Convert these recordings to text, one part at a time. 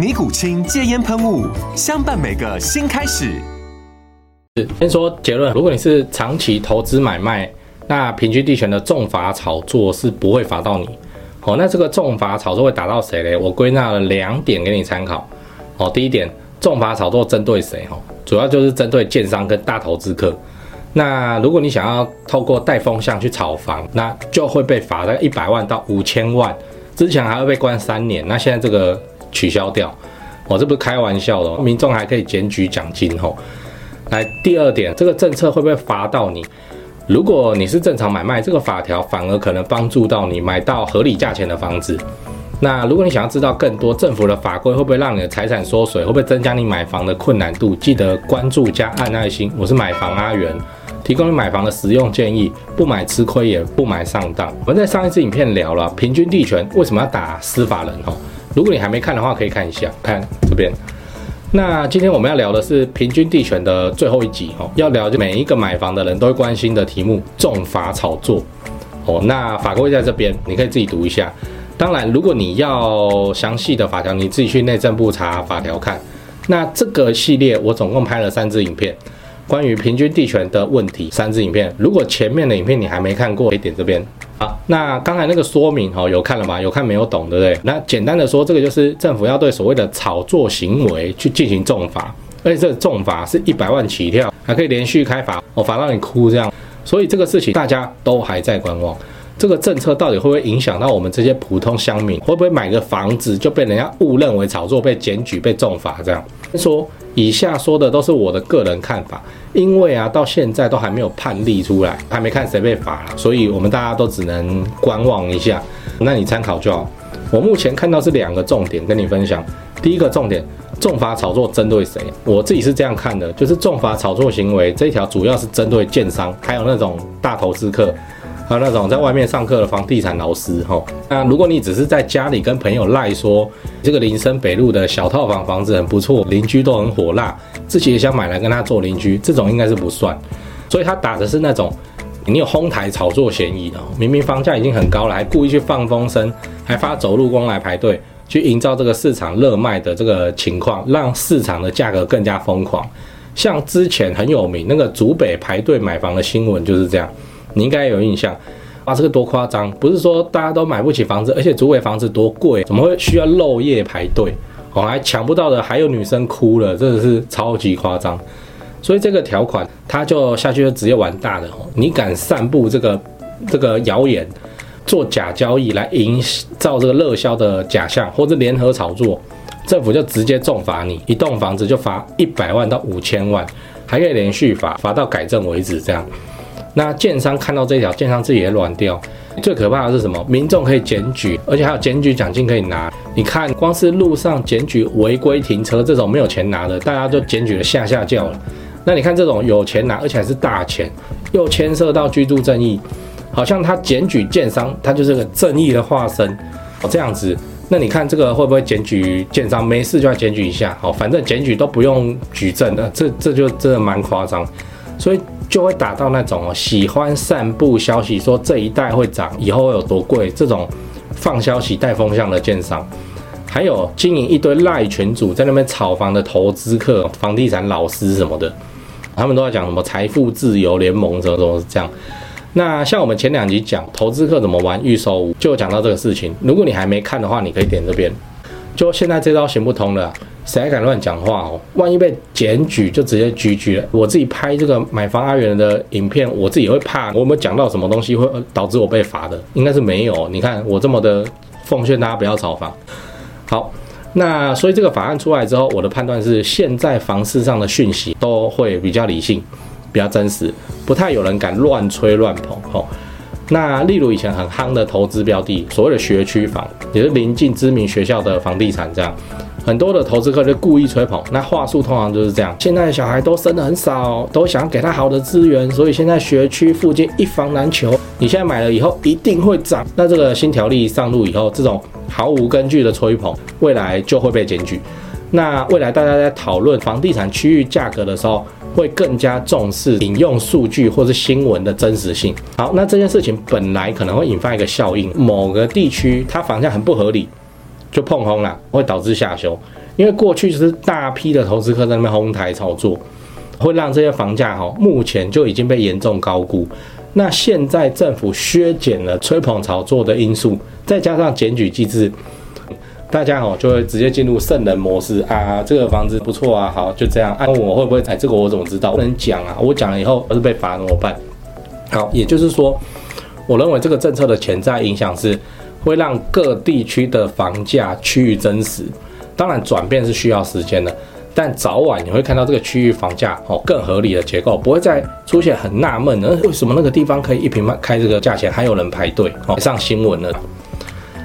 尼古清戒烟喷雾，相伴每个新开始。先说结论，如果你是长期投资买卖，那平均地权的重罚炒作是不会罚到你。哦，那这个重罚炒作会打到谁嘞？我归纳了两点给你参考。哦，第一点，重罚炒作针对谁？哦，主要就是针对建商跟大投资客。那如果你想要透过带风向去炒房，那就会被罚在一百万到五千万，之前还会被关三年。那现在这个。取消掉，我、这不是开玩笑的，民众还可以检举奖金吼。来，第二点，这个政策会不会罚到你？如果你是正常买卖，这个法条反而可能帮助到你买到合理价钱的房子。那如果你想要知道更多政府的法规会不会让你的财产缩水，会不会增加你买房的困难度？记得关注加按爱心。我是买房阿元，提供你买房的实用建议，不买吃亏也不买上当。我们在上一次影片聊了平均地权为什么要打司法人吼。如果你还没看的话，可以看一下，看这边。那今天我们要聊的是平均地权的最后一集哦，要聊就每一个买房的人都会关心的题目——重罚炒作哦。那法规在这边，你可以自己读一下。当然，如果你要详细的法条，你自己去内政部查法条看。那这个系列我总共拍了三支影片，关于平均地权的问题，三支影片。如果前面的影片你还没看过，可以点这边。好，那刚才那个说明哦，有看了吗？有看没有懂，对不对？那简单的说，这个就是政府要对所谓的炒作行为去进行重罚，而且这个重罚是一百万起跳，还可以连续开罚，我罚到你哭这样。所以这个事情大家都还在观望，这个政策到底会不会影响到我们这些普通乡民？会不会买个房子就被人家误认为炒作，被检举、被重罚这样？说。以下说的都是我的个人看法，因为啊，到现在都还没有判例出来，还没看谁被罚了，所以我们大家都只能观望一下。那你参考就好。我目前看到是两个重点跟你分享。第一个重点，重罚炒作针对谁？我自己是这样看的，就是重罚炒作行为这一条主要是针对建商，还有那种大投资客。还有那种在外面上课的房地产老师，哈，那如果你只是在家里跟朋友赖说这个林森北路的小套房房子很不错，邻居都很火辣，自己也想买来跟他做邻居，这种应该是不算。所以他打的是那种你有哄抬炒作嫌疑的，明明房价已经很高了，还故意去放风声，还发走路工来排队，去营造这个市场热卖的这个情况，让市场的价格更加疯狂。像之前很有名那个竹北排队买房的新闻就是这样。你应该有印象，啊，这个多夸张！不是说大家都买不起房子，而且竹北房子多贵，怎么会需要漏夜排队？哦，还抢不到的，还有女生哭了，真的是超级夸张。所以这个条款，他就下去就直接玩大的哦！你敢散布这个这个谣言，做假交易来营造这个热销的假象，或者联合炒作，政府就直接重罚你，一栋房子就罚一百万到五千万，还可以连续罚，罚到改正为止，这样。那建商看到这条，建商自己也软掉。最可怕的是什么？民众可以检举，而且还有检举奖金可以拿。你看，光是路上检举违规停车这种没有钱拿的，大家就检举了吓吓叫了。那你看这种有钱拿，而且还是大钱，又牵涉到居住正义，好像他检举建商，他就是个正义的化身哦。这样子，那你看这个会不会检举建商？没事就要检举一下，好，反正检举都不用举证的，这这就真的蛮夸张。所以。就会打到那种，喜欢散布消息说这一代会涨，以后会有多贵，这种放消息带风向的建商，还有经营一堆赖群组在那边炒房的投资客、房地产老师什么的，他们都在讲什么财富自由联盟，什么什么这样。那像我们前两集讲投资客怎么玩预售，就讲到这个事情。如果你还没看的话，你可以点这边。就现在这招行不通了。谁还敢乱讲话哦？万一被检举，就直接拘拘了。我自己拍这个买房阿元的影片，我自己会怕，我有没有讲到什么东西会导致我被罚的？应该是没有。你看我这么的奉劝大家不要炒房。好，那所以这个法案出来之后，我的判断是，现在房市上的讯息都会比较理性，比较真实，不太有人敢乱吹乱捧。哦，那例如以前很夯的投资标的，所谓的学区房，也是临近知名学校的房地产这样。很多的投资客就故意吹捧，那话术通常就是这样。现在小孩都生得很少，都想给他好的资源，所以现在学区附近一房难求。你现在买了以后一定会涨。那这个新条例上路以后，这种毫无根据的吹捧，未来就会被检举。那未来大家在讨论房地产区域价格的时候，会更加重视引用数据或是新闻的真实性。好，那这件事情本来可能会引发一个效应，某个地区它房价很不合理。就碰轰了，会导致下修，因为过去就是大批的投资客在那边哄抬炒作，会让这些房价哈目前就已经被严重高估。那现在政府削减了吹捧炒作的因素，再加上检举机制，大家哦就会直接进入圣人模式啊，这个房子不错啊，好就这样。问我会不会踩这个？我怎么知道？不能讲啊，我讲了以后要是被罚怎么办？好，也就是说，我认为这个政策的潜在影响是。会让各地区的房价趋于真实，当然转变是需要时间的，但早晚你会看到这个区域房价哦更合理的结构，不会再出现很纳闷，呃为什么那个地方可以一平卖开这个价钱，还有人排队哦上新闻了。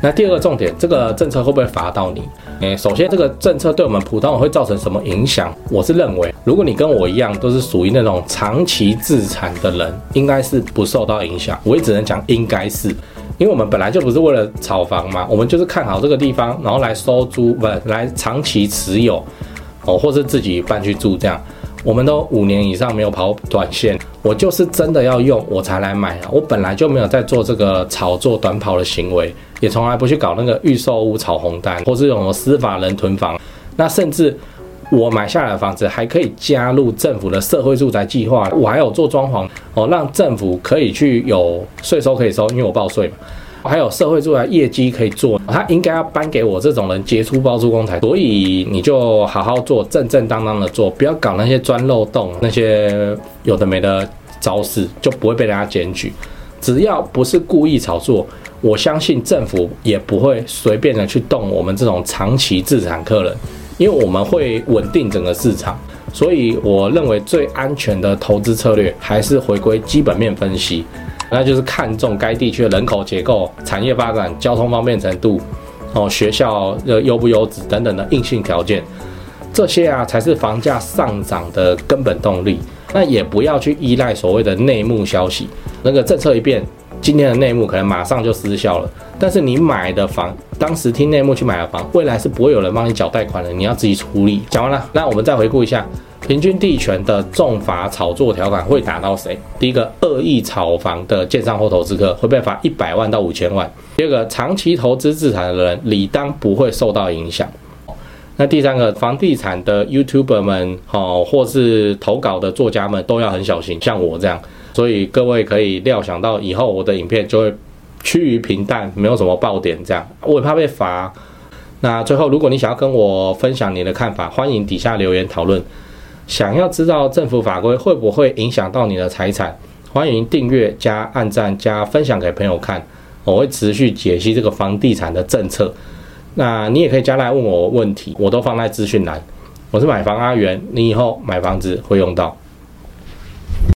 那第二个重点，这个政策会不会罚到你？诶，首先这个政策对我们普通人会造成什么影响？我是认为，如果你跟我一样都是属于那种长期自产的人，应该是不受到影响。我也只能讲应该是。因为我们本来就不是为了炒房嘛，我们就是看好这个地方，然后来收租，不来长期持有，哦，或是自己搬去住这样。我们都五年以上没有跑短线，我就是真的要用我才来买啊。我本来就没有在做这个炒作短跑的行为，也从来不去搞那个预售屋炒红单，或是有什么司法人囤房。那甚至我买下来的房子还可以加入政府的社会住宅计划，我还有做装潢哦，让政府可以去有税收可以收，因为我报税嘛。还有社会住宅业绩可以做，他应该要颁给我这种人杰出包租公才，所以你就好好做，正正当当的做，不要搞那些钻漏洞、那些有的没的招式，就不会被人家检举。只要不是故意炒作，我相信政府也不会随便的去动我们这种长期自产客人，因为我们会稳定整个市场。所以我认为最安全的投资策略还是回归基本面分析。那就是看重该地区的人口结构、产业发展、交通方便程度，哦，学校的优不优质等等的硬性条件，这些啊才是房价上涨的根本动力。那也不要去依赖所谓的内幕消息，那个政策一变，今天的内幕可能马上就失效了。但是你买的房，当时听内幕去买的房，未来是不会有人帮你缴贷款的，你要自己处理。讲完了，那我们再回顾一下。平均地权的重罚炒作条款会打到谁？第一个，恶意炒房的建商或投资客会被罚一百万到五千万。第二个，长期投资资产的人理当不会受到影响。那第三个，房地产的 YouTuber 们，哦，或是投稿的作家们都要很小心，像我这样。所以各位可以料想到，以后我的影片就会趋于平淡，没有什么爆点，这样我也怕被罚。那最后，如果你想要跟我分享你的看法，欢迎底下留言讨论。想要知道政府法规会不会影响到你的财产，欢迎订阅加按赞加分享给朋友看，我会持续解析这个房地产的政策。那你也可以加来问我问题，我都放在资讯栏。我是买房阿元，你以后买房子会用到。